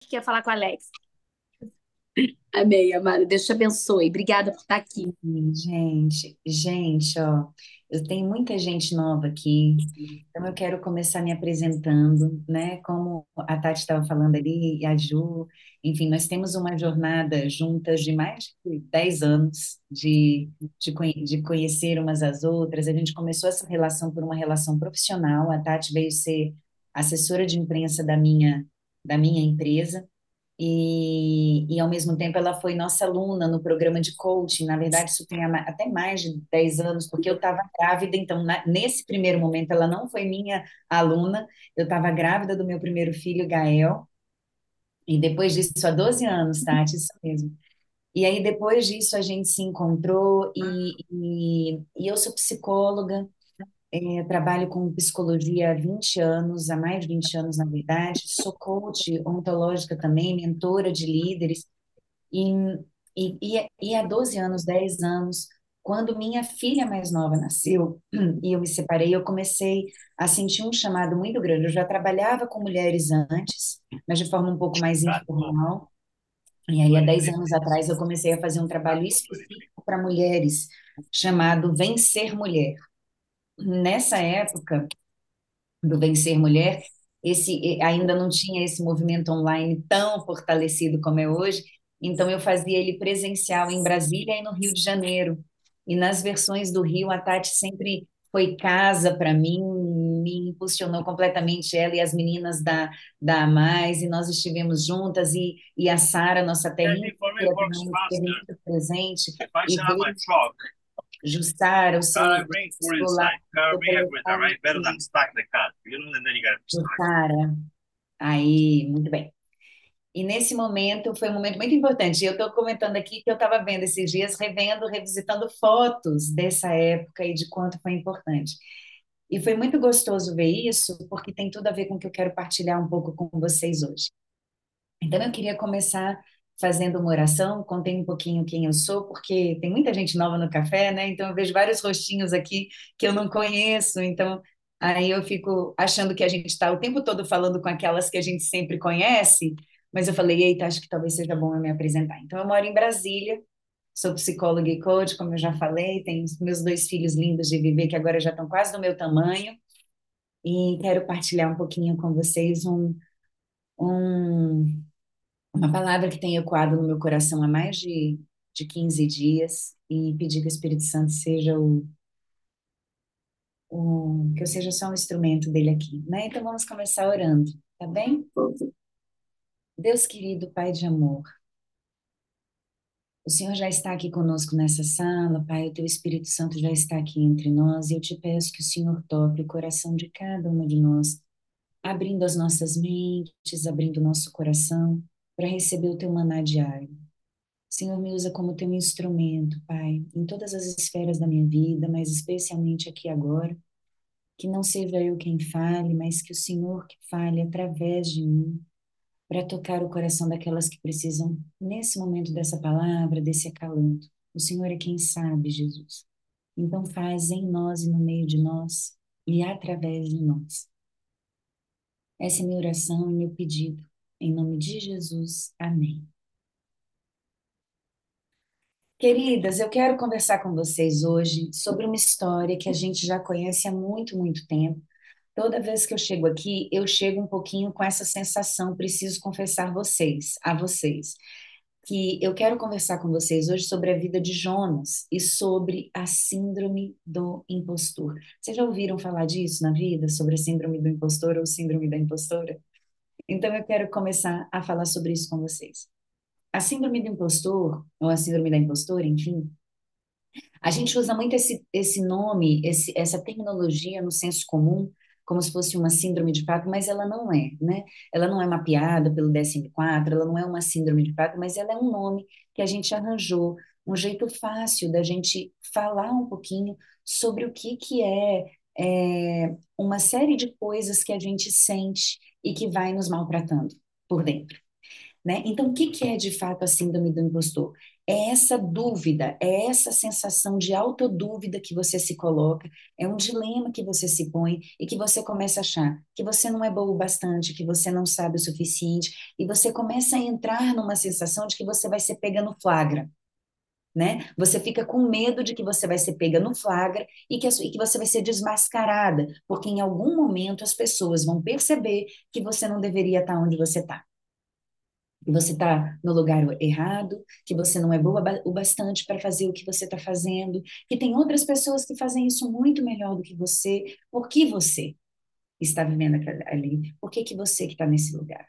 que quer falar com a Alex. Amém, amada. Deus te abençoe. Obrigada por estar aqui. Gente, gente, ó, eu tenho muita gente nova aqui, então eu quero começar me apresentando, né? Como a Tati estava falando ali, e a Ju, enfim, nós temos uma jornada juntas de mais de 10 anos de, de, de conhecer umas às outras. A gente começou essa relação por uma relação profissional. A Tati veio ser assessora de imprensa da minha, da minha empresa. E, e, ao mesmo tempo, ela foi nossa aluna no programa de coaching. Na verdade, isso tem até mais de 10 anos, porque eu estava grávida. Então, na- nesse primeiro momento, ela não foi minha aluna. Eu estava grávida do meu primeiro filho, Gael. E depois disso, há 12 anos, Tati, isso mesmo. E aí, depois disso, a gente se encontrou. E, e, e eu sou psicóloga. É, trabalho com psicologia há 20 anos, há mais de 20 anos, na verdade. Sou coach ontológica também, mentora de líderes. E, e, e, e há 12 anos, 10 anos, quando minha filha mais nova nasceu e eu me separei, eu comecei a sentir um chamado muito grande. Eu já trabalhava com mulheres antes, mas de forma um pouco mais informal. E aí, há 10 anos atrás, eu comecei a fazer um trabalho específico para mulheres, chamado Vencer Mulher. Nessa época, do Vencer Mulher, esse ainda não tinha esse movimento online tão fortalecido como é hoje, então eu fazia ele presencial em Brasília e no Rio de Janeiro. E nas versões do Rio, a Tati sempre foi casa para mim, me impulsionou completamente ela e as meninas da da Mais, e nós estivemos juntas e, e a Sara, nossa também esteve muito presente e veio Jussara, o seu escolar, eu falei, Jussara, aí, muito bem. E nesse momento foi um momento muito importante. Eu estou comentando aqui que eu estava vendo esses dias, revendo, revisitando fotos dessa época e de quanto foi importante. E foi muito gostoso ver isso, porque tem tudo a ver com o que eu quero partilhar um pouco com vocês hoje. Então, eu queria começar fazendo uma oração, contei um pouquinho quem eu sou, porque tem muita gente nova no café, né? Então, eu vejo vários rostinhos aqui que eu não conheço, então aí eu fico achando que a gente está o tempo todo falando com aquelas que a gente sempre conhece, mas eu falei, eita, acho que talvez seja bom eu me apresentar. Então, eu moro em Brasília, sou psicóloga e coach, como eu já falei, tenho meus dois filhos lindos de viver, que agora já estão quase do meu tamanho, e quero partilhar um pouquinho com vocês um, um uma palavra que tem ecoado no meu coração há mais de, de 15 dias e pedir que o Espírito Santo seja o, o, que eu seja só um instrumento dele aqui, né? Então vamos começar orando, tá bem? Deus querido, Pai de amor, o Senhor já está aqui conosco nessa sala, Pai, o Teu Espírito Santo já está aqui entre nós e eu te peço que o Senhor toque o coração de cada uma de nós, abrindo as nossas mentes, abrindo o nosso coração para receber o Teu maná diário. Senhor, me usa como Teu instrumento, Pai, em todas as esferas da minha vida, mas especialmente aqui agora. Que não seja eu quem fale, mas que o Senhor que fale através de mim, para tocar o coração daquelas que precisam, nesse momento dessa palavra, desse acalanto. O Senhor é quem sabe, Jesus. Então faz em nós e no meio de nós e através de nós. Essa é minha oração e meu pedido. Em nome de Jesus. Amém. Queridas, eu quero conversar com vocês hoje sobre uma história que a gente já conhece há muito, muito tempo. Toda vez que eu chego aqui, eu chego um pouquinho com essa sensação, preciso confessar vocês, a vocês, que eu quero conversar com vocês hoje sobre a vida de Jonas e sobre a síndrome do impostor. Vocês já ouviram falar disso na vida, sobre a síndrome do impostor ou síndrome da impostora? Então eu quero começar a falar sobre isso com vocês. A síndrome do impostor, ou a síndrome da impostora, enfim, a gente usa muito esse, esse nome, esse, essa terminologia no senso comum, como se fosse uma síndrome de fato, mas ela não é, né? Ela não é mapeada pelo DSM-4, ela não é uma síndrome de fato, mas ela é um nome que a gente arranjou, um jeito fácil da gente falar um pouquinho sobre o que, que é, é uma série de coisas que a gente sente e que vai nos maltratando por dentro. Né? Então, o que, que é de fato a síndrome do impostor? É essa dúvida, é essa sensação de autodúvida que você se coloca, é um dilema que você se põe e que você começa a achar que você não é bom o bastante, que você não sabe o suficiente, e você começa a entrar numa sensação de que você vai ser pega no flagra. Né? Você fica com medo de que você vai ser pega no flagra e que, e que você vai ser desmascarada, porque em algum momento as pessoas vão perceber que você não deveria estar onde você está que você está no lugar errado, que você não é boa o bastante para fazer o que você está fazendo, que tem outras pessoas que fazem isso muito melhor do que você. Por que você está vivendo ali? Por que, que você que está nesse lugar?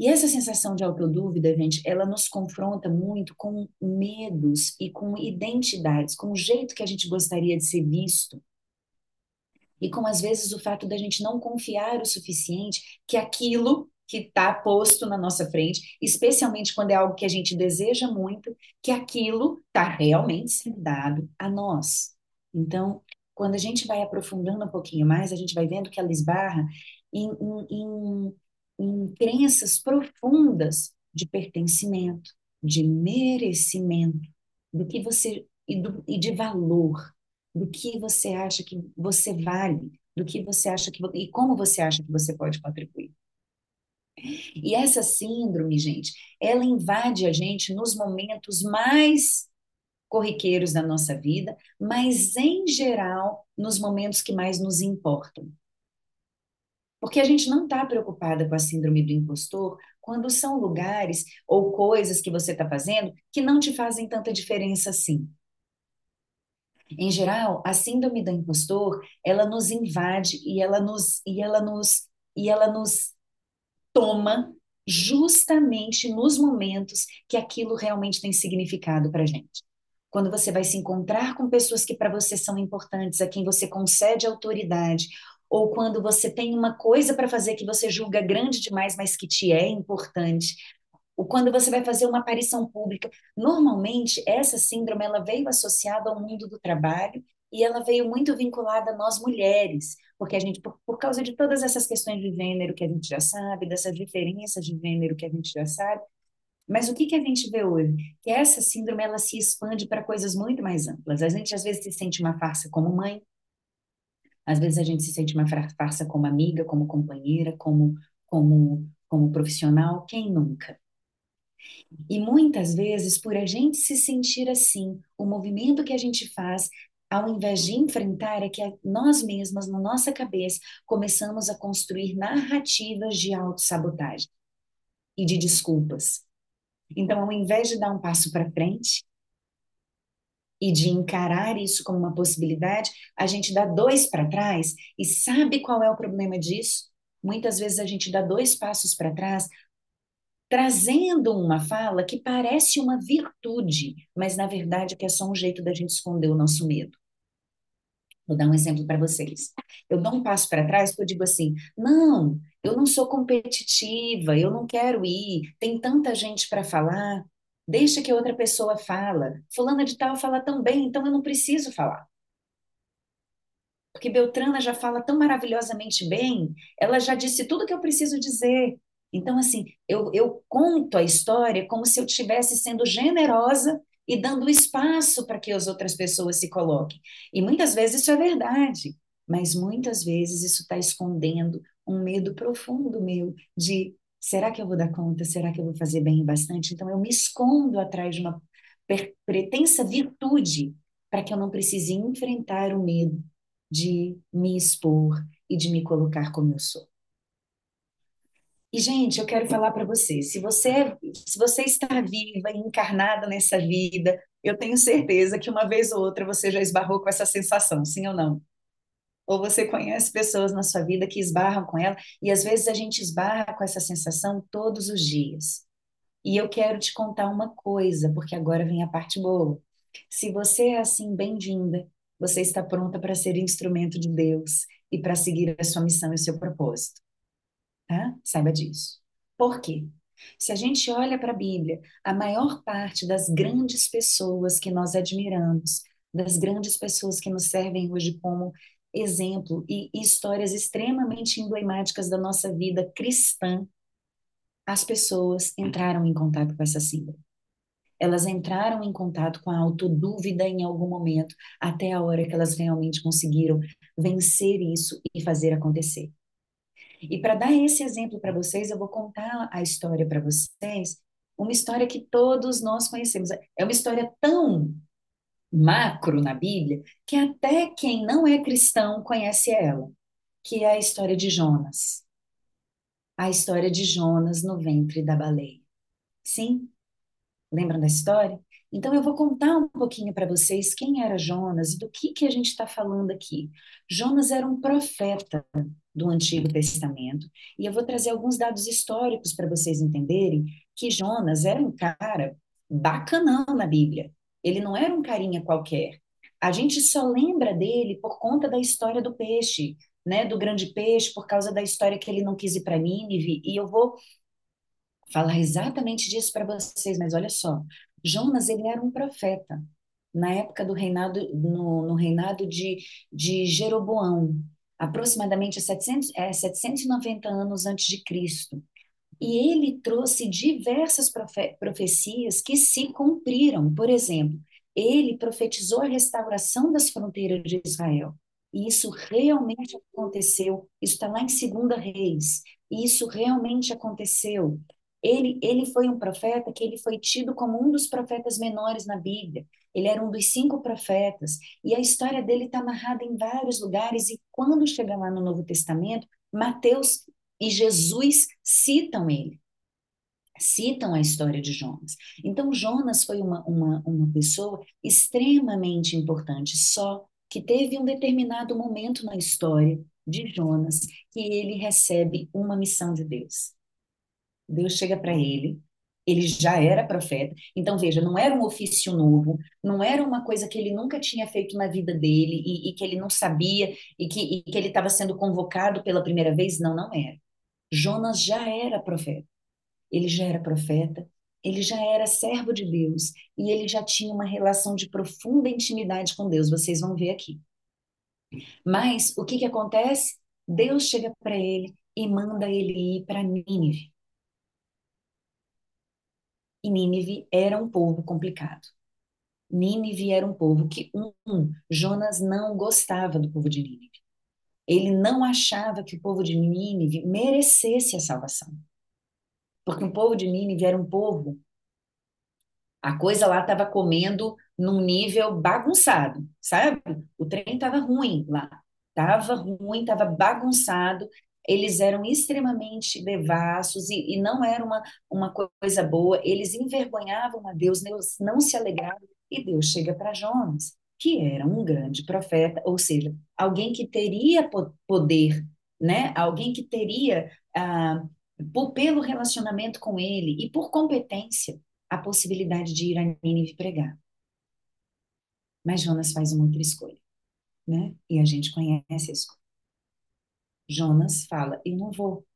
E essa sensação de autodúvida, gente, ela nos confronta muito com medos e com identidades, com o jeito que a gente gostaria de ser visto. E com, às vezes, o fato da gente não confiar o suficiente que aquilo que está posto na nossa frente, especialmente quando é algo que a gente deseja muito, que aquilo está realmente sendo dado a nós. Então, quando a gente vai aprofundando um pouquinho mais, a gente vai vendo que ela esbarra em, em, em, em crenças profundas de pertencimento, de merecimento, do que você e, do, e de valor, do que você acha que você vale, do que você acha que e como você acha que você pode contribuir. E essa síndrome, gente, ela invade a gente nos momentos mais corriqueiros da nossa vida, mas em geral nos momentos que mais nos importam. Porque a gente não está preocupada com a síndrome do impostor quando são lugares ou coisas que você está fazendo que não te fazem tanta diferença assim. Em geral, a síndrome do impostor, ela nos invade e ela nos e ela nos e ela nos toma justamente nos momentos que aquilo realmente tem significado para gente. Quando você vai se encontrar com pessoas que para você são importantes, a quem você concede autoridade, ou quando você tem uma coisa para fazer que você julga grande demais, mas que te é importante, ou quando você vai fazer uma aparição pública. Normalmente, essa síndrome ela veio associada ao mundo do trabalho e ela veio muito vinculada a nós mulheres, porque a gente, por, por, causa de todas essas questões de gênero que a gente já sabe, dessas diferenças de gênero que a gente já sabe, mas o que, que a gente vê hoje? Que essa síndrome ela se expande para coisas muito mais amplas. A gente às vezes se sente uma farsa como mãe, às vezes a gente se sente uma farsa como amiga, como companheira, como, como, como profissional, quem nunca? E muitas vezes, por a gente se sentir assim, o movimento que a gente faz ao invés de enfrentar, é que nós mesmas, na nossa cabeça, começamos a construir narrativas de autossabotagem e de desculpas. Então, ao invés de dar um passo para frente e de encarar isso como uma possibilidade, a gente dá dois para trás e sabe qual é o problema disso? Muitas vezes a gente dá dois passos para trás, trazendo uma fala que parece uma virtude, mas na verdade é só um jeito da gente esconder o nosso medo. Vou dar um exemplo para vocês. Eu dou um passo para trás porque eu digo assim: não, eu não sou competitiva, eu não quero ir, tem tanta gente para falar, deixa que outra pessoa fala. Fulana de tal fala tão bem, então eu não preciso falar. Porque Beltrana já fala tão maravilhosamente bem, ela já disse tudo que eu preciso dizer. Então, assim, eu, eu conto a história como se eu estivesse sendo generosa e dando espaço para que as outras pessoas se coloquem. E muitas vezes isso é verdade, mas muitas vezes isso está escondendo um medo profundo meu de será que eu vou dar conta? Será que eu vou fazer bem bastante? Então eu me escondo atrás de uma pretensa virtude para que eu não precise enfrentar o medo de me expor e de me colocar como eu sou. E, gente, eu quero falar para você, se você se você está viva e encarnada nessa vida, eu tenho certeza que uma vez ou outra você já esbarrou com essa sensação, sim ou não? Ou você conhece pessoas na sua vida que esbarram com ela, e às vezes a gente esbarra com essa sensação todos os dias. E eu quero te contar uma coisa, porque agora vem a parte boa. Se você é assim, bem-vinda. Você está pronta para ser instrumento de Deus e para seguir a sua missão e o seu propósito. Tá? Saiba disso. Por quê? Se a gente olha para a Bíblia, a maior parte das grandes pessoas que nós admiramos, das grandes pessoas que nos servem hoje como exemplo e histórias extremamente emblemáticas da nossa vida cristã, as pessoas entraram em contato com essa síndrome. Elas entraram em contato com a autodúvida em algum momento, até a hora que elas realmente conseguiram vencer isso e fazer acontecer. E para dar esse exemplo para vocês, eu vou contar a história para vocês, uma história que todos nós conhecemos. É uma história tão macro na Bíblia que até quem não é cristão conhece ela, que é a história de Jonas. A história de Jonas no ventre da baleia. Sim? Lembram da história? Então eu vou contar um pouquinho para vocês quem era Jonas e do que que a gente está falando aqui. Jonas era um profeta do Antigo Testamento e eu vou trazer alguns dados históricos para vocês entenderem que Jonas era um cara bacanão na Bíblia. Ele não era um carinha qualquer. A gente só lembra dele por conta da história do peixe, né, do grande peixe, por causa da história que ele não quis ir para Nínive. E eu vou falar exatamente disso para vocês, mas olha só, Jonas ele era um profeta na época do reinado no, no reinado de, de Jeroboão, aproximadamente 700, é, 790 anos antes de Cristo. E ele trouxe diversas profe profecias que se cumpriram. Por exemplo, ele profetizou a restauração das fronteiras de Israel. E isso realmente aconteceu. Isso está lá em Segunda Reis. E isso realmente aconteceu. Ele, ele foi um profeta que ele foi tido como um dos profetas menores na Bíblia. Ele era um dos cinco profetas. E a história dele está narrada em vários lugares. E quando chega lá no Novo Testamento, Mateus e Jesus citam ele. Citam a história de Jonas. Então, Jonas foi uma, uma, uma pessoa extremamente importante, só que teve um determinado momento na história de Jonas que ele recebe uma missão de Deus. Deus chega para ele, ele já era profeta. Então, veja, não era um ofício novo, não era uma coisa que ele nunca tinha feito na vida dele e, e que ele não sabia e que, e que ele estava sendo convocado pela primeira vez. Não, não era. Jonas já era profeta. Ele já era profeta, ele já era servo de Deus e ele já tinha uma relação de profunda intimidade com Deus. Vocês vão ver aqui. Mas o que, que acontece? Deus chega para ele e manda ele ir para Nínive. E Nínive era um povo complicado. Nínive era um povo que, um, Jonas não gostava do povo de Nínive. Ele não achava que o povo de Nínive merecesse a salvação. Porque o povo de Nínive era um povo. A coisa lá estava comendo num nível bagunçado, sabe? O trem estava ruim lá. Estava ruim, estava bagunçado eles eram extremamente devassos e, e não era uma, uma coisa boa, eles envergonhavam a Deus, Deus não se alegravam, e Deus chega para Jonas, que era um grande profeta, ou seja, alguém que teria poder, né? alguém que teria, ah, por, pelo relacionamento com ele e por competência, a possibilidade de ir a Nínive pregar. Mas Jonas faz uma outra escolha, né? E a gente conhece a escolha. Jonas fala: Eu não vou.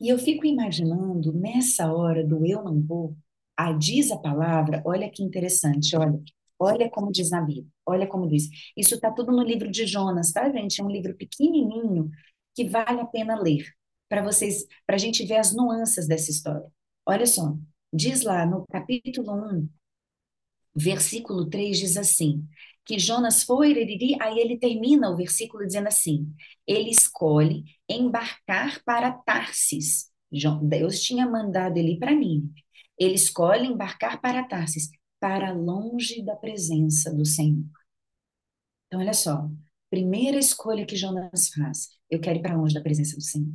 E eu fico imaginando, nessa hora do eu não vou, a diz a palavra, olha que interessante, olha, olha como diz na Bíblia, olha como diz. Isso está tudo no livro de Jonas, tá, gente? É um livro pequenininho que vale a pena ler, para vocês, para a gente ver as nuances dessa história. Olha só, diz lá no capítulo 1, versículo 3, diz assim: que Jonas foi, aí ele termina o versículo dizendo assim: ele escolhe embarcar para Tarsis. Deus tinha mandado ele para Nínive. Ele escolhe embarcar para Tarsis, para longe da presença do Senhor. Então, olha só, primeira escolha que Jonas faz, eu quero ir para longe da presença do Senhor.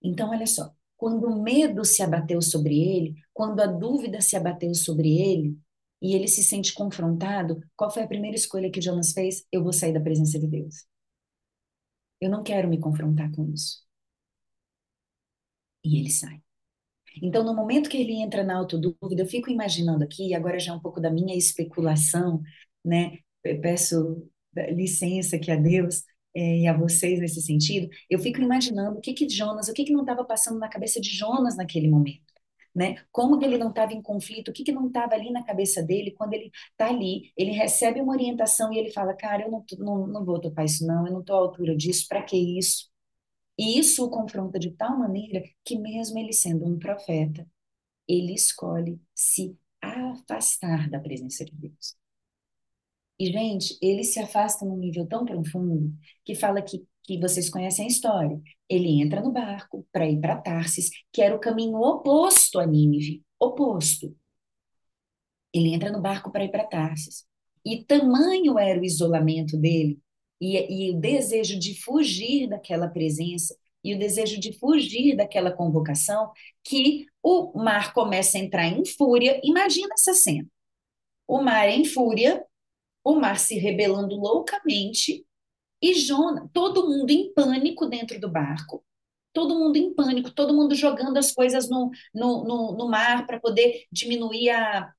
Então, olha só, quando o medo se abateu sobre ele, quando a dúvida se abateu sobre ele, e ele se sente confrontado, qual foi a primeira escolha que Jonas fez? Eu vou sair da presença de Deus. Eu não quero me confrontar com isso. E ele sai. Então, no momento que ele entra na autodúvida, eu fico imaginando aqui, agora já é um pouco da minha especulação, né? Eu peço licença que a Deus é, e a vocês nesse sentido, eu fico imaginando o que que Jonas, o que que não estava passando na cabeça de Jonas naquele momento né? Como que ele não estava em conflito? O que que não estava ali na cabeça dele quando ele está ali? Ele recebe uma orientação e ele fala, cara, eu não, não, não vou topar isso não, eu não estou à altura disso, para que isso? E isso o confronta de tal maneira que, mesmo ele sendo um profeta, ele escolhe se afastar da presença de Deus. E, gente, ele se afasta num nível tão profundo que fala que, que vocês conhecem a história. Ele entra no barco para ir para Tarsis, que era o caminho oposto a Nínive oposto. Ele entra no barco para ir para Tarsis. E tamanho era o isolamento dele e, e o desejo de fugir daquela presença e o desejo de fugir daquela convocação que o mar começa a entrar em fúria. Imagina essa cena. O mar em fúria, o mar se rebelando loucamente e Jonas, todo mundo em pânico dentro do barco, todo mundo em pânico, todo mundo jogando as coisas no, no, no, no mar para poder diminuir a,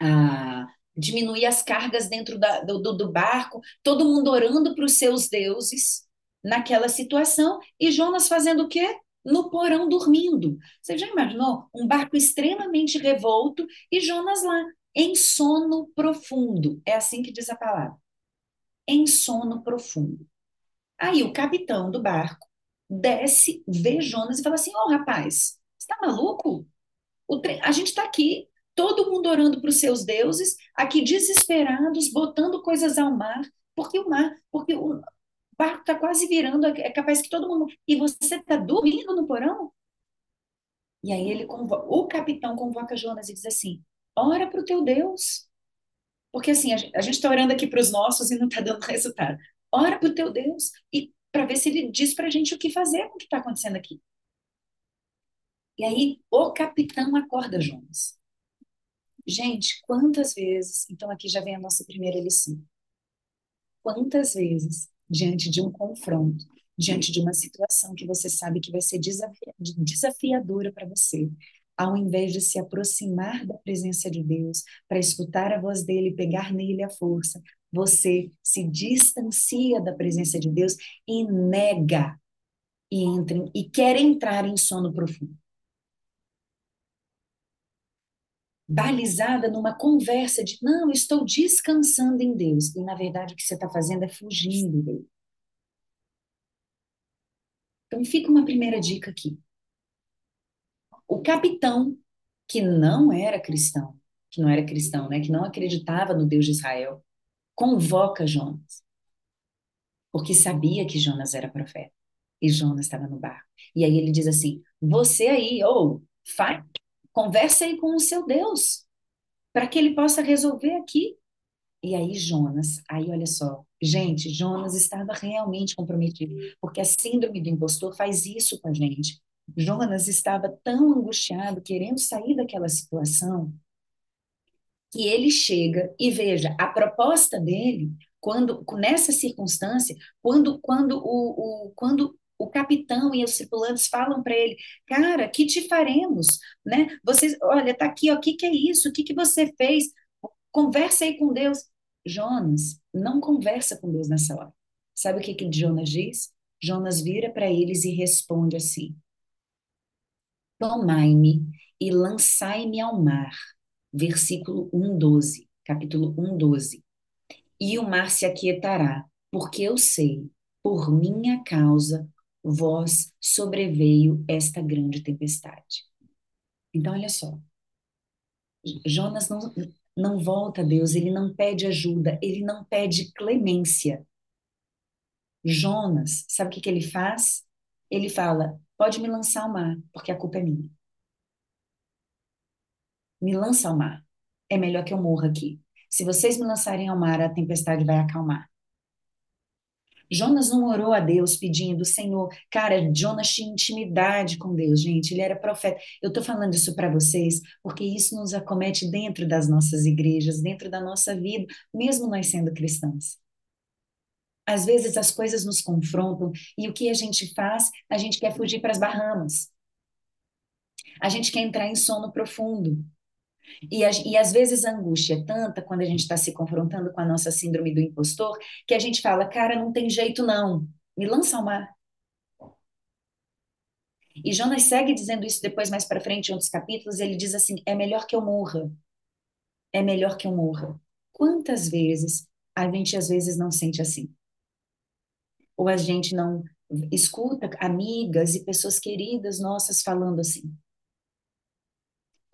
a, diminuir as cargas dentro da, do, do barco, todo mundo orando para os seus deuses naquela situação e Jonas fazendo o quê? No porão dormindo. Você já imaginou um barco extremamente revolto e Jonas lá em sono profundo. É assim que diz a palavra. Em sono profundo. Aí o capitão do barco desce, vê Jonas e fala assim: Ô oh, rapaz, você tá maluco? Tre... A gente está aqui, todo mundo orando para os seus deuses, aqui desesperados, botando coisas ao mar, porque o mar, porque o barco está quase virando, é capaz que todo mundo. E você está dormindo no porão? E aí ele o capitão convoca Jonas e diz assim: ora para o teu Deus. Porque assim, a gente está orando aqui para os nossos e não está dando resultado. Ora para o teu Deus e para ver se ele diz para a gente o que fazer com o que está acontecendo aqui. E aí o capitão acorda Jonas. Gente, quantas vezes, então aqui já vem a nossa primeira lição. Quantas vezes, diante de um confronto, diante de uma situação que você sabe que vai ser desafiadora para você, ao invés de se aproximar da presença de Deus, para escutar a voz dele, pegar nele a força, você se distancia da presença de Deus e nega e entra e quer entrar em sono profundo. Balizada numa conversa de não, estou descansando em Deus. E na verdade o que você está fazendo é fugindo dele. Então fica uma primeira dica aqui. O capitão, que não era cristão, que não era cristão, né, que não acreditava no Deus de Israel, convoca Jonas, porque sabia que Jonas era profeta e Jonas estava no barco. E aí ele diz assim: Você aí, ou oh, conversa aí com o seu Deus, para que ele possa resolver aqui. E aí Jonas, aí olha só, gente, Jonas estava realmente comprometido, porque a síndrome do impostor faz isso com a gente. Jonas estava tão angustiado, querendo sair daquela situação, que ele chega e veja a proposta dele quando nessa circunstância, quando quando o, o quando o capitão e os tripulantes falam para ele, cara, que te faremos, né? Vocês, olha, tá aqui, o que que é isso? O que que você fez? Conversa aí com Deus. Jonas não conversa com Deus nessa hora. Sabe o que que Jonas diz? Jonas vira para eles e responde assim: Tomai-me e lançai-me ao mar. Versículo 1:12, capítulo 1:12. E o mar se aquietará, porque eu sei, por minha causa, vós sobreveio esta grande tempestade. Então, olha só. Jonas não, não volta a Deus, ele não pede ajuda, ele não pede clemência. Jonas, sabe o que, que ele faz? Ele fala: pode me lançar ao mar, porque a culpa é minha. Me lança ao mar. É melhor que eu morra aqui. Se vocês me lançarem ao mar, a tempestade vai acalmar. Jonas não orou a Deus pedindo, Senhor, cara, Jonas tinha intimidade com Deus, gente, ele era profeta. Eu estou falando isso para vocês porque isso nos acomete dentro das nossas igrejas, dentro da nossa vida, mesmo nós sendo cristãos. Às vezes as coisas nos confrontam e o que a gente faz? A gente quer fugir para as Bahamas. A gente quer entrar em sono profundo. E, e às vezes a angústia é tanta quando a gente está se confrontando com a nossa síndrome do impostor que a gente fala, cara, não tem jeito não, me lança ao mar. E Jonas segue dizendo isso depois, mais para frente, em outros capítulos, ele diz assim: é melhor que eu morra. É melhor que eu morra. Quantas vezes a gente às vezes não sente assim? ou a gente não escuta amigas e pessoas queridas nossas falando assim.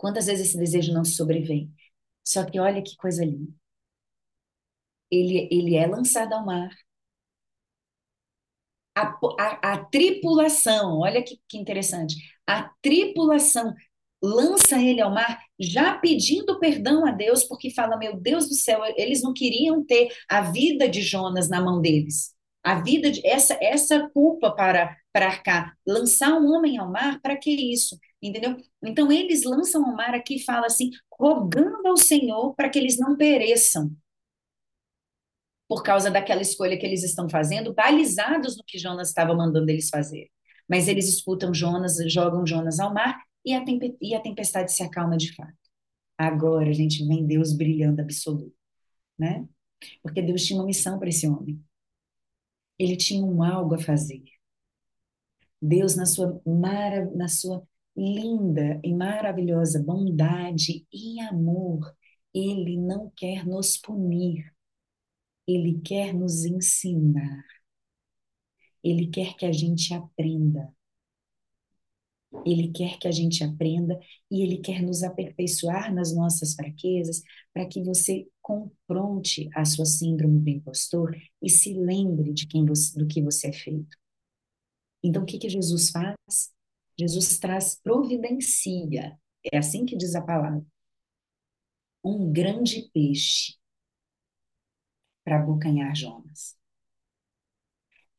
Quantas vezes esse desejo não sobrevém? Só que olha que coisa linda. Ele, ele é lançado ao mar. A, a, a tripulação, olha que, que interessante. A tripulação lança ele ao mar, já pedindo perdão a Deus, porque fala: Meu Deus do céu, eles não queriam ter a vida de Jonas na mão deles. A vida de essa essa culpa para para arcar, lançar um homem ao mar, para que isso? Entendeu? Então eles lançam ao mar aqui fala assim, rogando ao Senhor para que eles não pereçam. Por causa daquela escolha que eles estão fazendo, balizados no que Jonas estava mandando eles fazer. Mas eles escutam Jonas, jogam Jonas ao mar e a, e a tempestade se acalma de fato. Agora a gente vem Deus brilhando absoluto, né? Porque Deus tinha uma missão para esse homem. Ele tinha um algo a fazer. Deus, na sua, mara, na sua linda e maravilhosa bondade e amor, Ele não quer nos punir, Ele quer nos ensinar. Ele quer que a gente aprenda. Ele quer que a gente aprenda e ele quer nos aperfeiçoar nas nossas fraquezas para que você confronte a sua síndrome do impostor e se lembre de quem você, do que você é feito. Então, o que, que Jesus faz? Jesus traz providencia, é assim que diz a palavra, um grande peixe para abocanhar Jonas.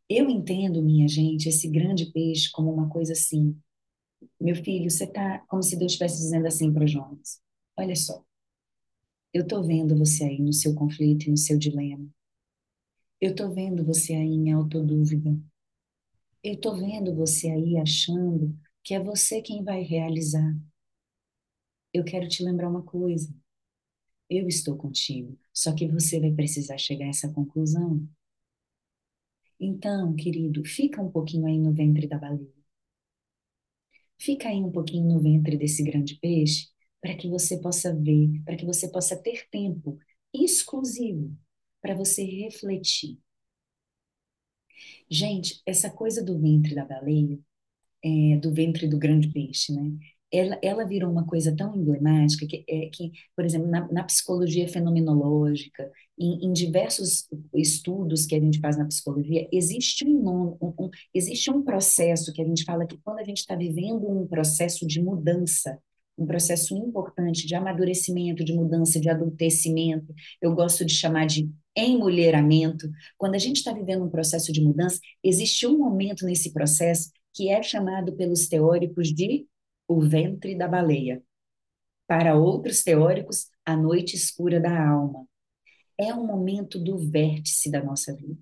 Eu entendo, minha gente, esse grande peixe como uma coisa assim, meu filho, você tá como se Deus estivesse dizendo assim para Jonas: Olha só, eu estou vendo você aí no seu conflito e no seu dilema. Eu estou vendo você aí em autodúvida. Eu estou vendo você aí achando que é você quem vai realizar. Eu quero te lembrar uma coisa. Eu estou contigo, só que você vai precisar chegar a essa conclusão. Então, querido, fica um pouquinho aí no ventre da baleia. Fica aí um pouquinho no ventre desse grande peixe para que você possa ver, para que você possa ter tempo exclusivo para você refletir. Gente, essa coisa do ventre da baleia, é, do ventre do grande peixe, né? Ela, ela virou uma coisa tão emblemática que, é, que por exemplo, na, na psicologia fenomenológica, em, em, diversos estudos que a gente faz na psicologia, existe um, um, um, existe um processo que a gente fala que quando a gente está vivendo um processo de mudança, um processo importante de amadurecimento, de mudança, de adultecimento, eu gosto de chamar de emulheramento. Quando a gente está vivendo um processo de mudança, existe um momento nesse processo que é chamado pelos teóricos de o ventre da baleia. Para outros teóricos, a noite escura da alma. É um momento do vértice da nossa vida.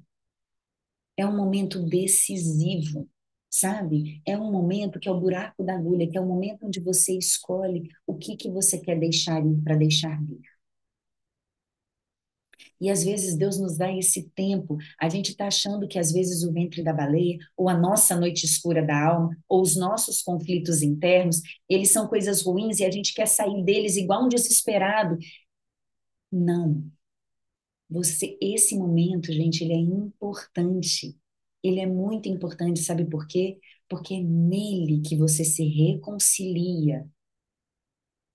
É um momento decisivo, sabe? É um momento que é o buraco da agulha, que é o momento onde você escolhe o que que você quer deixar ir para deixar vir. E às vezes Deus nos dá esse tempo. A gente está achando que às vezes o ventre da baleia, ou a nossa noite escura da alma, ou os nossos conflitos internos, eles são coisas ruins e a gente quer sair deles igual um desesperado. Não. Você, esse momento, gente, ele é importante. Ele é muito importante, sabe por quê? Porque é nele que você se reconcilia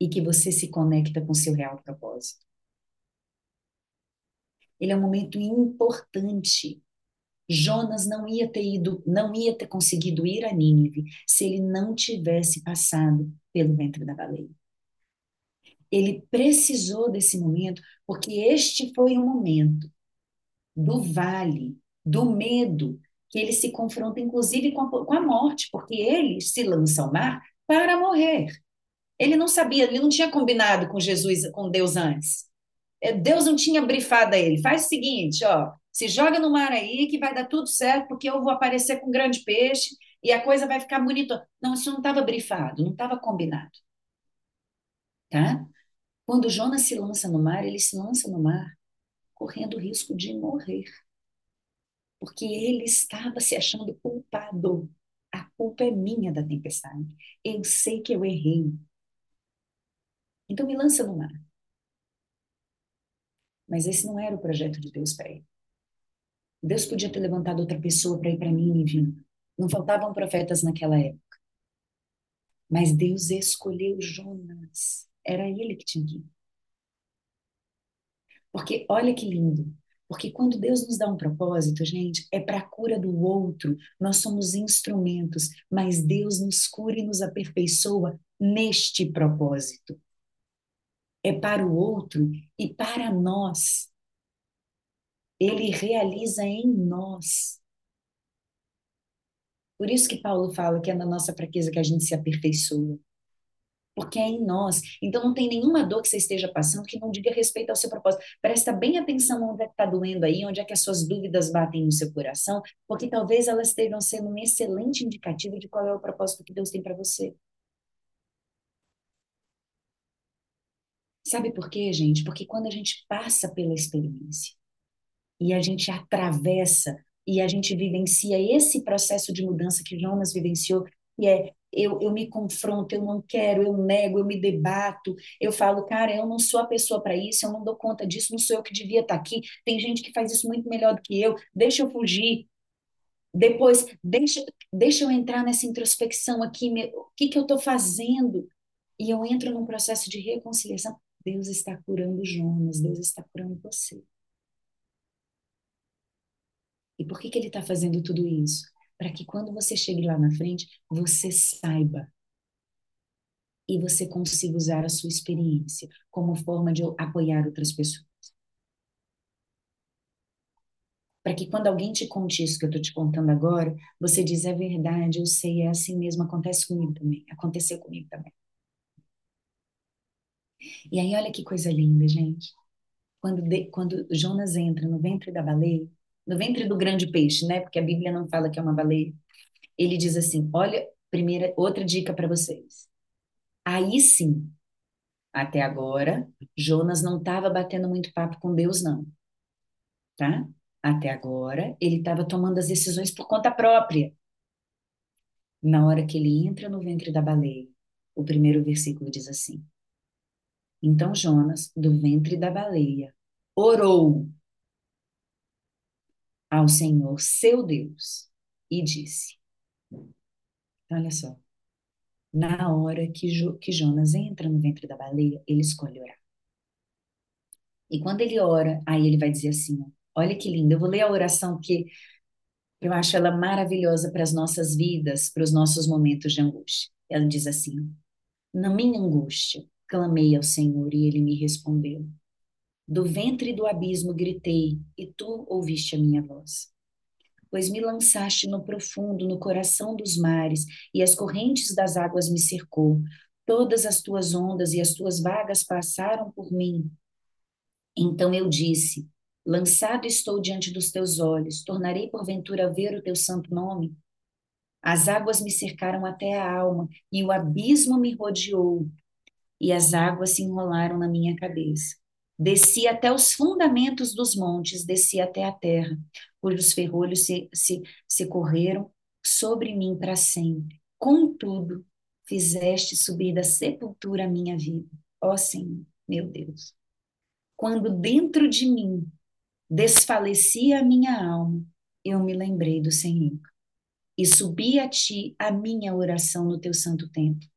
e que você se conecta com seu real propósito. Ele é um momento importante. Jonas não ia ter ido, não ia ter conseguido ir a Nínive se ele não tivesse passado pelo ventre da baleia. Ele precisou desse momento porque este foi o momento do vale, do medo, que ele se confronta inclusive com a, com a morte, porque ele se lança ao mar para morrer. Ele não sabia, ele não tinha combinado com Jesus, com Deus antes. É, Deus não tinha brifado a ele. Faz o seguinte, ó, se joga no mar aí que vai dar tudo certo, porque eu vou aparecer com um grande peixe e a coisa vai ficar bonita. Não, isso não estava brifado, não estava combinado. Tá? Quando Jonas se lança no mar, ele se lança no mar correndo o risco de morrer. Porque ele estava se achando culpado. A culpa é minha da tempestade. Eu sei que eu errei. Então me lança no mar. Mas esse não era o projeto de Deus para ele. Deus podia ter levantado outra pessoa para ir para Nínive, Não faltavam profetas naquela época. Mas Deus escolheu Jonas. Era ele que tinha que ir. Porque olha que lindo. Porque quando Deus nos dá um propósito, gente, é para a cura do outro. Nós somos instrumentos, mas Deus nos cura e nos aperfeiçoa neste propósito. É para o outro e para nós. Ele realiza em nós. Por isso que Paulo fala que é na nossa fraqueza que a gente se aperfeiçoa porque é em nós. Então não tem nenhuma dor que você esteja passando que não diga respeito ao seu propósito. Presta bem atenção onde é que está doendo aí, onde é que as suas dúvidas batem no seu coração, porque talvez elas estejam sendo um excelente indicativo de qual é o propósito que Deus tem para você. Sabe por quê, gente? Porque quando a gente passa pela experiência e a gente atravessa e a gente vivencia esse processo de mudança que Jonas vivenciou, e é eu, eu me confronto, eu não quero, eu nego, eu me debato, eu falo, cara, eu não sou a pessoa para isso, eu não dou conta disso, não sou eu que devia estar tá aqui, tem gente que faz isso muito melhor do que eu, deixa eu fugir. Depois, deixa, deixa eu entrar nessa introspecção aqui, me, o que, que eu estou fazendo? E eu entro num processo de reconciliação. Deus está curando Jonas, Deus está curando você. E por que, que ele está fazendo tudo isso? para que quando você chegue lá na frente, você saiba e você consiga usar a sua experiência como forma de apoiar outras pessoas. Para que quando alguém te conte isso que eu estou te contando agora, você diz, é verdade, eu sei, é assim mesmo, acontece comigo também, aconteceu comigo também. E aí, olha que coisa linda, gente. Quando, de, quando Jonas entra no ventre da baleia, no ventre do grande peixe, né? Porque a Bíblia não fala que é uma baleia. Ele diz assim: olha, primeira, outra dica para vocês. Aí sim, até agora, Jonas não estava batendo muito papo com Deus, não. Tá? Até agora, ele estava tomando as decisões por conta própria. Na hora que ele entra no ventre da baleia, o primeiro versículo diz assim: Então Jonas, do ventre da baleia, orou ao Senhor seu Deus e disse: Olha só, na hora que, jo, que Jonas entra no ventre da baleia, ele escolhe orar. E quando ele ora, aí ele vai dizer assim: Olha que lindo, eu vou ler a oração que eu acho ela maravilhosa para as nossas vidas, para os nossos momentos de angústia. Ela diz assim: Na minha angústia, clamei ao Senhor e ele me respondeu. Do ventre do abismo gritei, e tu ouviste a minha voz. Pois me lançaste no profundo, no coração dos mares, e as correntes das águas me cercou. Todas as tuas ondas e as tuas vagas passaram por mim. Então eu disse: Lançado estou diante dos teus olhos, tornarei porventura ver o teu santo nome? As águas me cercaram até a alma, e o abismo me rodeou, e as águas se enrolaram na minha cabeça. Desci até os fundamentos dos montes, desci até a terra, cujos ferrolhos se, se, se correram sobre mim para sempre. Contudo, fizeste subir da sepultura a minha vida. Ó Senhor, meu Deus. Quando dentro de mim desfalecia a minha alma, eu me lembrei do Senhor. E subi a ti a minha oração no teu santo templo.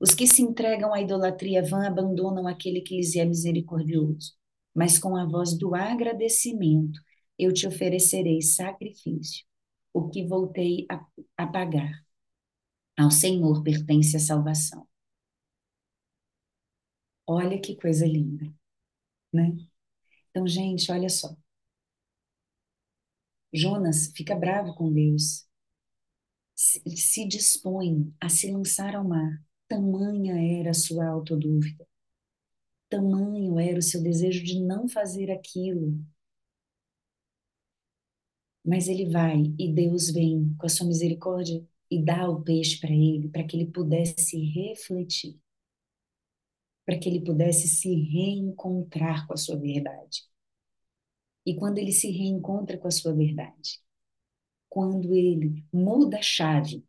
Os que se entregam à idolatria vã abandonam aquele que lhes é misericordioso. Mas com a voz do agradecimento eu te oferecerei sacrifício, o que voltei a, a pagar. Ao Senhor pertence a salvação. Olha que coisa linda, né? Então, gente, olha só. Jonas fica bravo com Deus, se, se dispõe a se lançar ao mar. Tamanha era a sua autodúvida. Tamanho era o seu desejo de não fazer aquilo. Mas ele vai e Deus vem com a sua misericórdia e dá o peixe para ele, para que ele pudesse refletir, para que ele pudesse se reencontrar com a sua verdade. E quando ele se reencontra com a sua verdade, quando ele muda a chave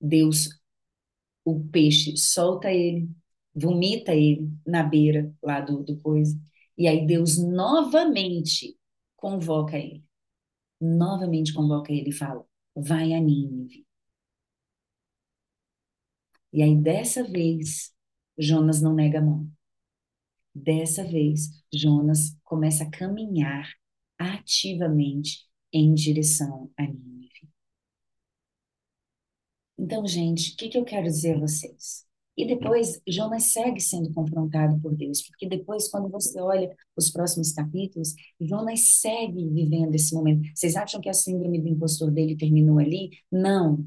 Deus, o peixe, solta ele, vomita ele na beira lá do, do coisa. E aí Deus novamente convoca ele. novamente convoca ele e fala: vai a Nínive. E aí, dessa vez, Jonas não nega a mão. Dessa vez, Jonas começa a caminhar ativamente em direção a Nínive. Então, gente, o que, que eu quero dizer a vocês? E depois, Jonas segue sendo confrontado por Deus, porque depois, quando você olha os próximos capítulos, Jonas segue vivendo esse momento. Vocês acham que a síndrome do impostor dele terminou ali? Não.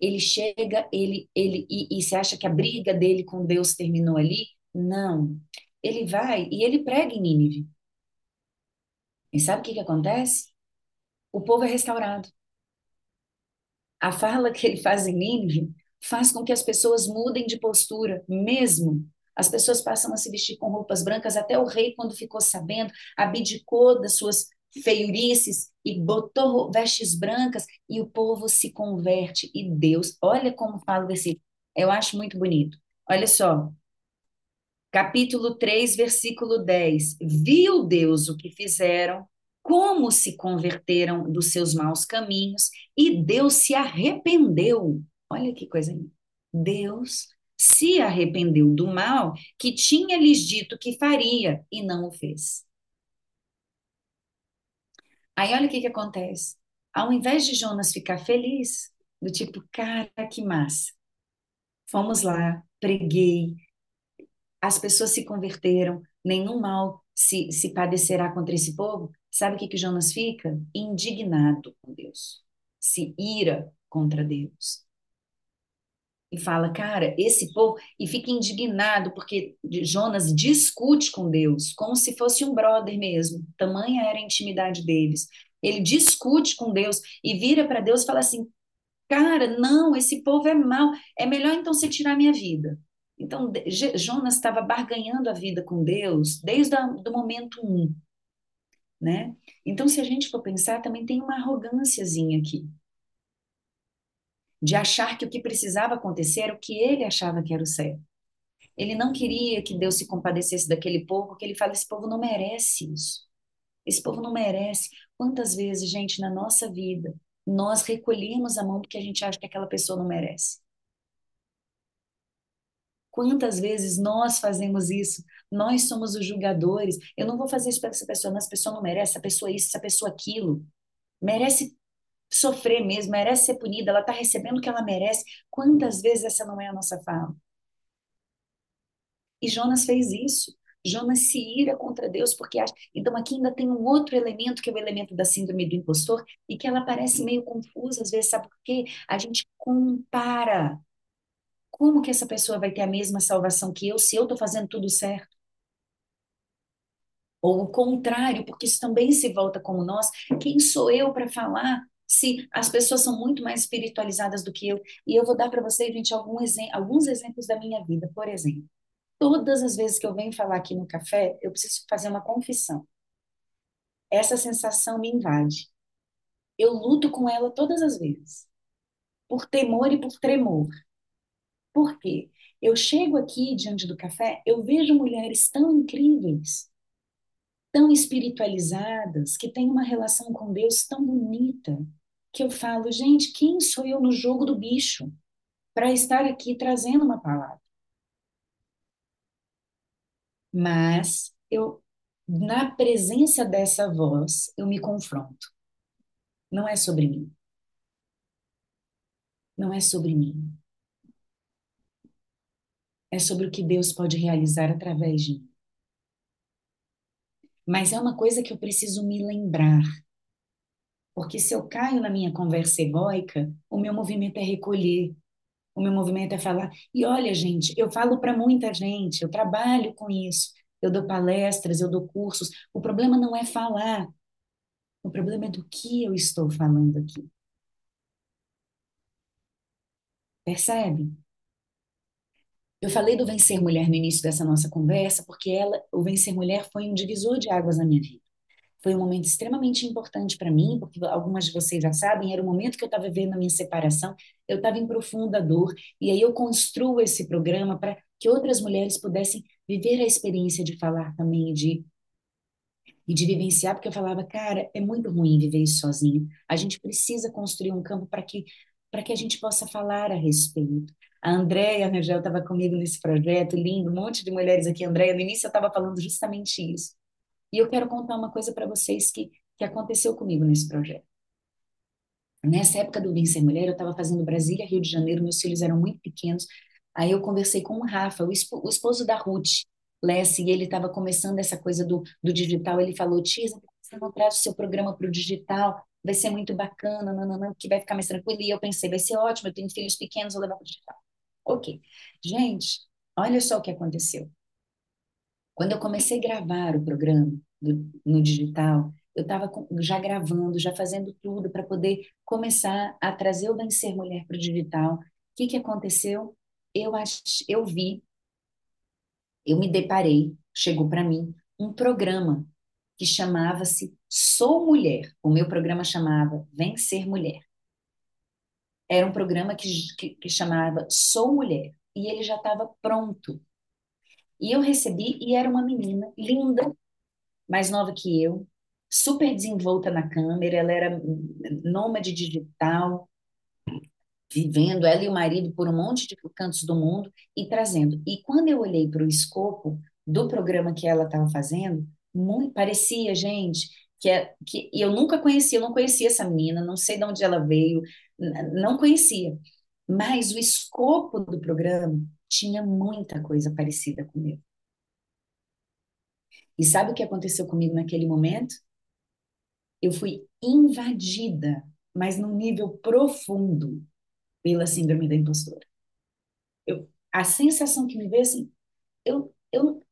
Ele chega, ele, ele e, e você acha que a briga dele com Deus terminou ali? Não. Ele vai e ele prega em Nínive. E sabe o que, que acontece? O povo é restaurado. A fala que ele faz em Nínive faz com que as pessoas mudem de postura, mesmo. As pessoas passam a se vestir com roupas brancas, até o rei, quando ficou sabendo, abdicou das suas feiurices e botou vestes brancas e o povo se converte. E Deus, olha como fala o versículo, eu acho muito bonito. Olha só, capítulo 3, versículo 10. Viu Deus o que fizeram, como se converteram dos seus maus caminhos, e Deus se arrependeu. Olha que coisa linda. Deus se arrependeu do mal que tinha lhes dito que faria e não o fez. Aí olha o que, que acontece. Ao invés de Jonas ficar feliz, do tipo, cara, que massa. Fomos lá, preguei, as pessoas se converteram, nenhum mal se, se padecerá contra esse povo. Sabe o que, que Jonas fica? Indignado com Deus. Se ira contra Deus e fala, cara, esse povo, e fica indignado porque Jonas discute com Deus, como se fosse um brother mesmo, tamanha era a intimidade deles. Ele discute com Deus e vira para Deus e fala assim: cara, não, esse povo é mau, é melhor então você tirar minha vida. Então, Jonas estava barganhando a vida com Deus desde o momento um. Né? Então, se a gente for pensar, também tem uma arrogânciazinha aqui de achar que o que precisava acontecer era o que ele achava que era o certo. Ele não queria que Deus se compadecesse daquele povo, porque ele fala: esse povo não merece isso. Esse povo não merece. Quantas vezes, gente, na nossa vida, nós recolhemos a mão porque a gente acha que aquela pessoa não merece? Quantas vezes nós fazemos isso? Nós somos os julgadores. Eu não vou fazer isso para essa pessoa, mas essa pessoa não merece, essa pessoa isso, essa pessoa aquilo. Merece sofrer mesmo, merece ser punida, ela está recebendo o que ela merece. Quantas vezes essa não é a nossa fala? E Jonas fez isso. Jonas se ira contra Deus porque acha. Então aqui ainda tem um outro elemento que é o elemento da síndrome do impostor e que ela parece meio confusa às vezes, sabe por quê? A gente compara. Como que essa pessoa vai ter a mesma salvação que eu se eu estou fazendo tudo certo? Ou o contrário, porque isso também se volta como nós. Quem sou eu para falar se as pessoas são muito mais espiritualizadas do que eu. E eu vou dar para vocês, gente, alguns exemplos da minha vida. Por exemplo, todas as vezes que eu venho falar aqui no café, eu preciso fazer uma confissão. Essa sensação me invade. Eu luto com ela todas as vezes, por temor e por tremor. Por quê? Eu chego aqui diante do café, eu vejo mulheres tão incríveis, tão espiritualizadas, que têm uma relação com Deus tão bonita, que eu falo, gente, quem sou eu no jogo do bicho para estar aqui trazendo uma palavra? Mas eu, na presença dessa voz, eu me confronto. Não é sobre mim. Não é sobre mim. É sobre o que Deus pode realizar através de mim. Mas é uma coisa que eu preciso me lembrar porque se eu caio na minha conversa egóica, o meu movimento é recolher, o meu movimento é falar. E olha, gente, eu falo para muita gente, eu trabalho com isso, eu dou palestras, eu dou cursos. O problema não é falar, o problema é do que eu estou falando aqui. Percebe? Eu falei do Vencer Mulher no início dessa nossa conversa, porque ela, o Vencer Mulher foi um divisor de águas na minha vida. Foi um momento extremamente importante para mim, porque algumas de vocês já sabem, era o momento que eu estava vivendo a minha separação, eu estava em profunda dor, e aí eu construo esse programa para que outras mulheres pudessem viver a experiência de falar também de e de vivenciar, porque eu falava, cara, é muito ruim viver isso sozinho. A gente precisa construir um campo para que para que a gente possa falar a respeito. A Andréia Rangel estava comigo nesse projeto, lindo, um monte de mulheres aqui. Andréia, no início eu estava falando justamente isso. E eu quero contar uma coisa para vocês que, que aconteceu comigo nesse projeto. Nessa época do Vencer Mulher, eu estava fazendo Brasília, Rio de Janeiro, meus filhos eram muito pequenos. Aí eu conversei com o Rafa, o, o esposo da Ruth, Lessie, e ele estava começando essa coisa do, do digital. Ele falou: Tisa, você não traz o seu programa para o digital? Vai ser muito bacana, que vai ficar mais tranquilo. E eu pensei: vai ser ótimo, eu tenho filhos pequenos, vou levar para o digital. Ok. Gente, olha só o que aconteceu. Quando eu comecei a gravar o programa do, no digital, eu estava já gravando, já fazendo tudo para poder começar a trazer o Vencer Mulher para o digital. O que, que aconteceu? Eu, ach, eu vi, eu me deparei, chegou para mim, um programa que chamava-se Sou Mulher. O meu programa chamava Vencer Mulher. Era um programa que, que, que chamava Sou Mulher. E ele já estava pronto. E eu recebi, e era uma menina linda, mais nova que eu, super desenvolta na câmera, ela era nômade digital, vivendo ela e o marido por um monte de cantos do mundo e trazendo. E quando eu olhei para o escopo do programa que ela estava fazendo, muito, parecia, gente, que, é, que eu nunca conhecia, eu não conhecia essa menina, não sei de onde ela veio, não conhecia. Mas o escopo do programa tinha muita coisa parecida comigo. E sabe o que aconteceu comigo naquele momento? Eu fui invadida, mas num nível profundo, pela síndrome da impostora. Eu, a sensação que me veio assim, eu, eu,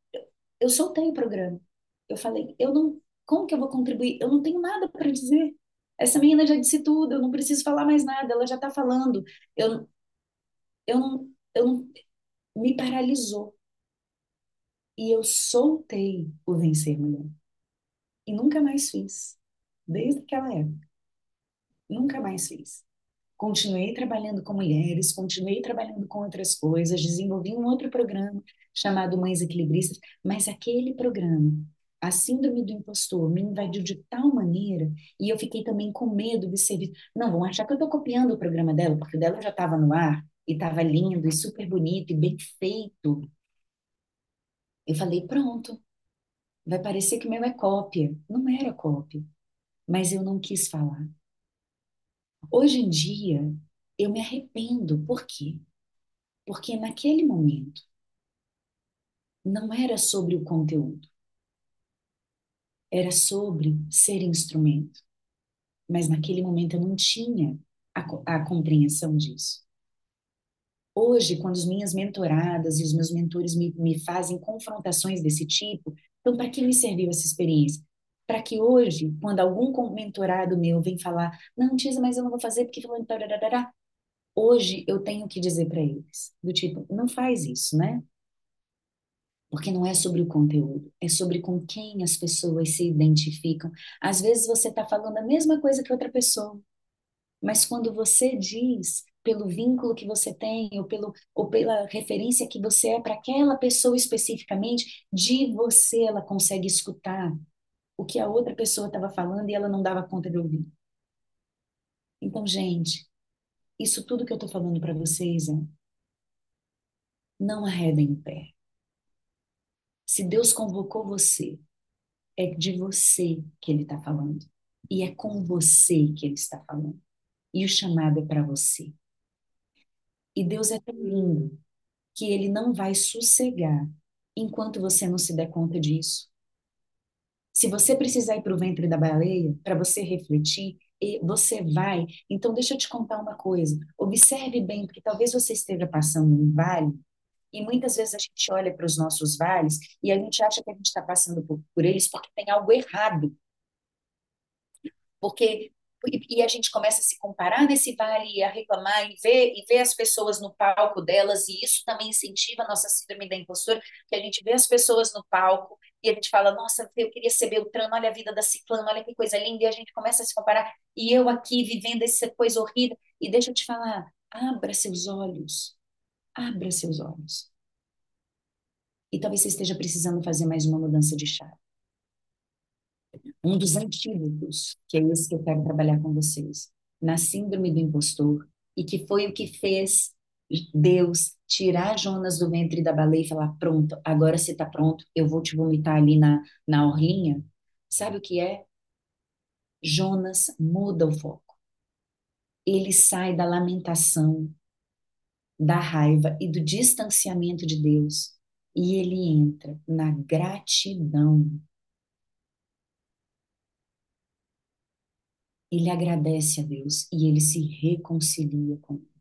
eu soltei o programa. Eu falei, eu não, como que eu vou contribuir? Eu não tenho nada para dizer. Essa menina já disse tudo, eu não preciso falar mais nada, ela já está falando. Eu, eu não, eu não, me paralisou. E eu soltei o vencer mulher. E nunca mais fiz. Desde aquela época. Nunca mais fiz. Continuei trabalhando com mulheres, continuei trabalhando com outras coisas, desenvolvi um outro programa chamado Mães Equilibristas, mas aquele programa, a síndrome do impostor, me invadiu de tal maneira e eu fiquei também com medo de ser visto. Não, vão achar que eu estou copiando o programa dela, porque o dela já estava no ar e estava lindo e super bonito e bem feito. Eu falei, pronto, vai parecer que o meu é cópia. Não era cópia, mas eu não quis falar. Hoje em dia, eu me arrependo. Por quê? Porque naquele momento, não era sobre o conteúdo, era sobre ser instrumento. Mas naquele momento eu não tinha a, a compreensão disso. Hoje, quando as minhas mentoradas e os meus mentores me, me fazem confrontações desse tipo, então, para que me serviu essa experiência? Para que hoje, quando algum mentorado meu vem falar, não, Tisa, mas eu não vou fazer porque falando tararara, hoje eu tenho que dizer para eles, do tipo, não faz isso, né? Porque não é sobre o conteúdo, é sobre com quem as pessoas se identificam. Às vezes você está falando a mesma coisa que outra pessoa, mas quando você diz pelo vínculo que você tem ou, pelo, ou pela referência que você é para aquela pessoa especificamente, de você ela consegue escutar o que a outra pessoa estava falando e ela não dava conta de ouvir. Então, gente, isso tudo que eu estou falando para vocês é não arredem o pé. Se Deus convocou você, é de você que Ele está falando. E é com você que Ele está falando. E o chamado é para você. E Deus é tão lindo que ele não vai sossegar enquanto você não se der conta disso. Se você precisar ir para o ventre da baleia para você refletir, você vai. Então, deixa eu te contar uma coisa. Observe bem, porque talvez você esteja passando um vale e muitas vezes a gente olha para os nossos vales e a gente acha que a gente está passando por, por eles porque tem algo errado. Porque e, a gente começa a se comparar nesse vale e a reclamar e ver, e ver as pessoas no palco delas, e isso também incentiva a nossa síndrome da impostura, que a gente vê as pessoas no palco e a gente fala, nossa, eu queria ser Beltrano, olha a vida da Ciclano, olha que coisa linda, e a gente começa a se comparar, e eu aqui vivendo essa coisa horrível, e deixa eu te falar, abra seus olhos, abra seus olhos. E talvez você esteja precisando fazer mais uma mudança de chave. um dos antídotos, que é esse que eu quero trabalhar com vocês, na síndrome do impostor, e que foi o que fez Deus tirar Jonas do ventre da baleia e falar: pronto, agora você está pronto, eu vou te vomitar ali na, na orlinha. Sabe o que é? Jonas muda o foco. Ele sai da lamentação, da raiva e do distanciamento de Deus e ele entra na gratidão. Ele agradece a Deus e ele se reconcilia com ele.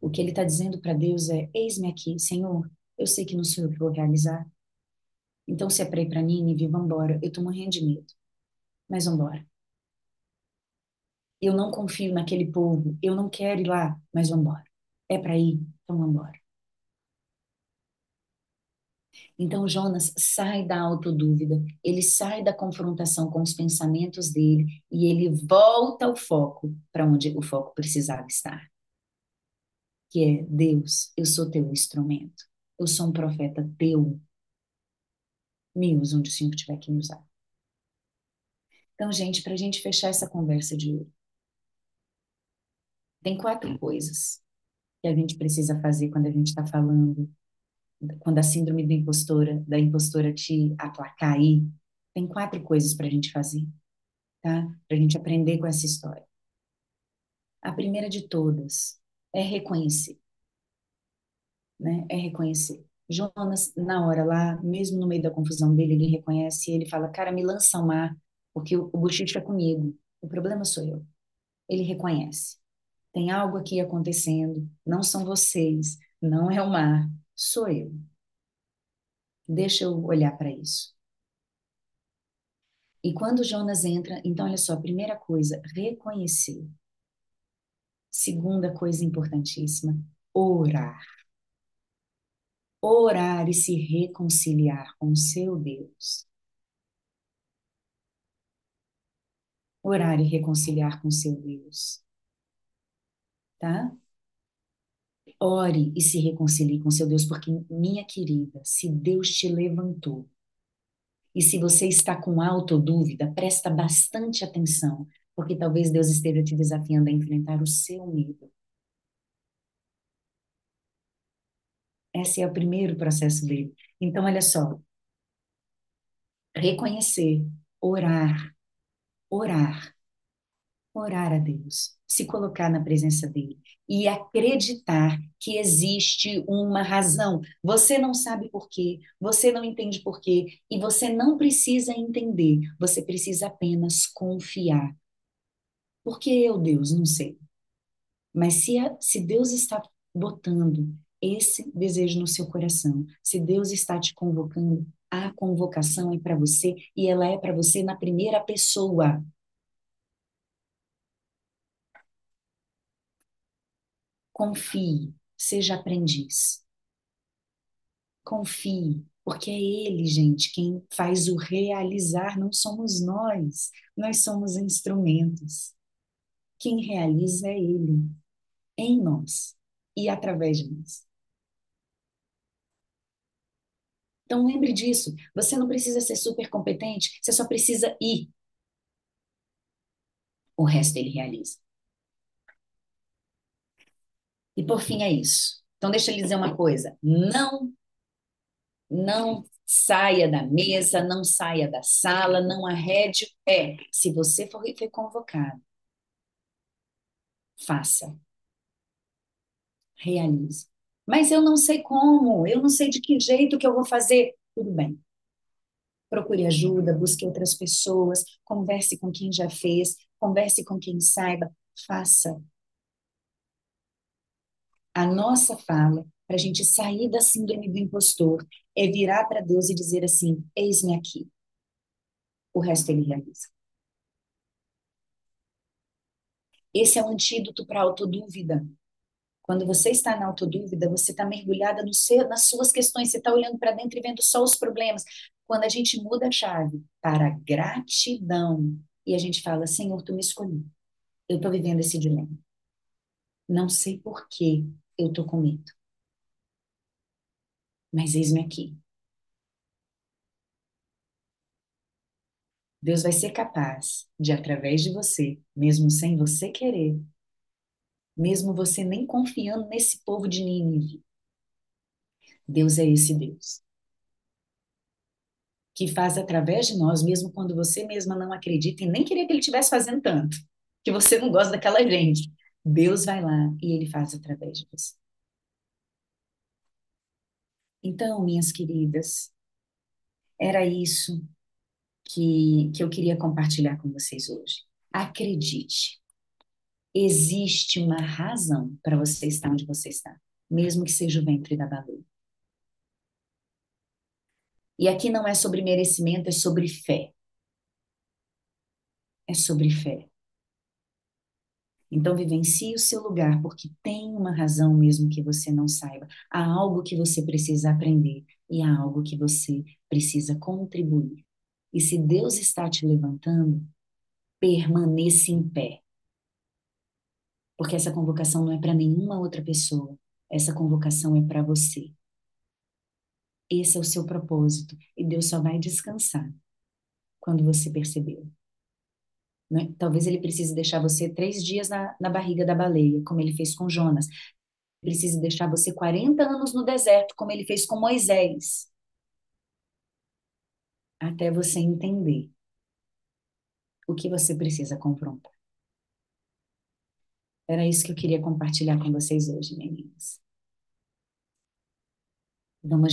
O que ele está dizendo para Deus é: Eis-me aqui, Senhor, eu sei que não sou eu que vou realizar. Então, se é para para Nínive, vamos embora. Eu estou morrendo de medo. Mas vamos embora. Eu não confio naquele povo. Eu não quero ir lá, mas vamos embora. É para ir, então vamos embora. Então Jonas sai da autodúvida, ele sai da confrontação com os pensamentos dele e ele volta o foco para onde o foco precisava estar. Que é Deus, eu sou teu instrumento. Eu sou um profeta teu. Me usa onde o Senhor tiver que me usar. Então, gente, para a gente fechar essa conversa de hoje, tem quatro coisas que a gente precisa fazer quando a gente está falando quando a síndrome da impostora, da impostora te aplacar aí, tem quatro coisas para a gente fazer, tá? Para a gente aprender com essa história. A primeira de todas é reconhecer, né? É reconhecer. Jonas, na hora lá, mesmo no meio da confusão dele, ele reconhece e ele fala, cara, me lança ao mar, porque o, o bochicho é comigo, o problema sou eu. Ele reconhece. Tem algo aqui acontecendo, não são vocês, não é o mar, sou eu. Deixa eu olhar para isso. E quando Jonas entra, então olha só, primeira coisa, reconhecer. Segunda coisa importantíssima, orar. Orar e se reconciliar com o seu Deus. Orar e reconciliar com o seu Deus. Tá? Ore e se reconcilie com seu Deus, porque, minha querida, se Deus te levantou, e se você está com autodúvida, presta bastante atenção, porque talvez Deus esteja te desafiando a enfrentar o seu medo. Esse é o primeiro processo dele. Então, olha só. Reconhecer, orar, orar, orar a Deus, se colocar na presença dele e acreditar que existe uma razão. Você não sabe por quê, você não entende por quê, e você não precisa entender, você precisa apenas confiar. Por que eu, Deus? Não sei. Mas se, a, se Deus está botando esse desejo no seu coração, se Deus está te convocando, a convocação é para você e ela é para você na primeira pessoa. Confie, seja aprendiz. Confie, porque é Ele, gente, quem faz o realizar, não somos nós, nós somos instrumentos. Quem realiza é Ele, em nós e através de nós. Então lembre disso, você não precisa ser super competente, você só precisa ir. O resto ele realiza. E por fim é isso. Então deixa eu lhe dizer uma coisa, não não saia da mesa, não saia da sala, não arrede o pé. Se você for, for convocado, faça. Realize. Mas eu não sei como, eu não sei de que jeito que eu vou fazer. Tudo bem. Procure ajuda, busque outras pessoas, converse com quem já fez, converse com quem saiba, faça a nossa fala para a gente sair da síndrome do impostor é virar para Deus e dizer assim: Eis-me aqui. O resto ele realiza. Esse é o antídoto para a autodúvida. Quando você está na autodúvida, você está mergulhada no seu, nas suas questões, você está olhando para dentro e vendo só os problemas. Quando a gente muda a chave para gratidão e a gente fala: Senhor, tu me escolhi. Eu estou vivendo esse dilema. Não sei por quê, eu estou com medo. Mas eis-me aqui. Deus vai ser capaz de, através de você, mesmo sem você querer, mesmo você nem confiando nesse povo de Nínive, Deus é esse Deus que faz através de nós, mesmo quando você mesma não acredita e nem queria que ele estivesse fazendo tanto, que você não gosta daquela gente. Deus vai lá e ele faz através de você. Então, minhas queridas, era isso que, que eu queria compartilhar com vocês hoje. Acredite, existe uma razão para você estar onde você está, mesmo que seja o ventre da baleia. E aqui não é sobre merecimento, é sobre fé. É sobre fé. Então, vivencie o seu lugar, porque tem uma razão mesmo que você não saiba. Há algo que você precisa aprender e há algo que você precisa contribuir. E se Deus está te levantando, permaneça em pé. Porque essa convocação não é para nenhuma outra pessoa. Essa convocação é para você. Esse é o seu propósito. E Deus só vai descansar quando você percebeu. Né? Talvez ele precise deixar você três dias na, na barriga da baleia, como ele fez com Jonas. Precise deixar você 40 anos no deserto, como ele fez com Moisés. Até você entender o que você precisa confrontar. Era isso que eu queria compartilhar com vocês hoje, meninas. Vamos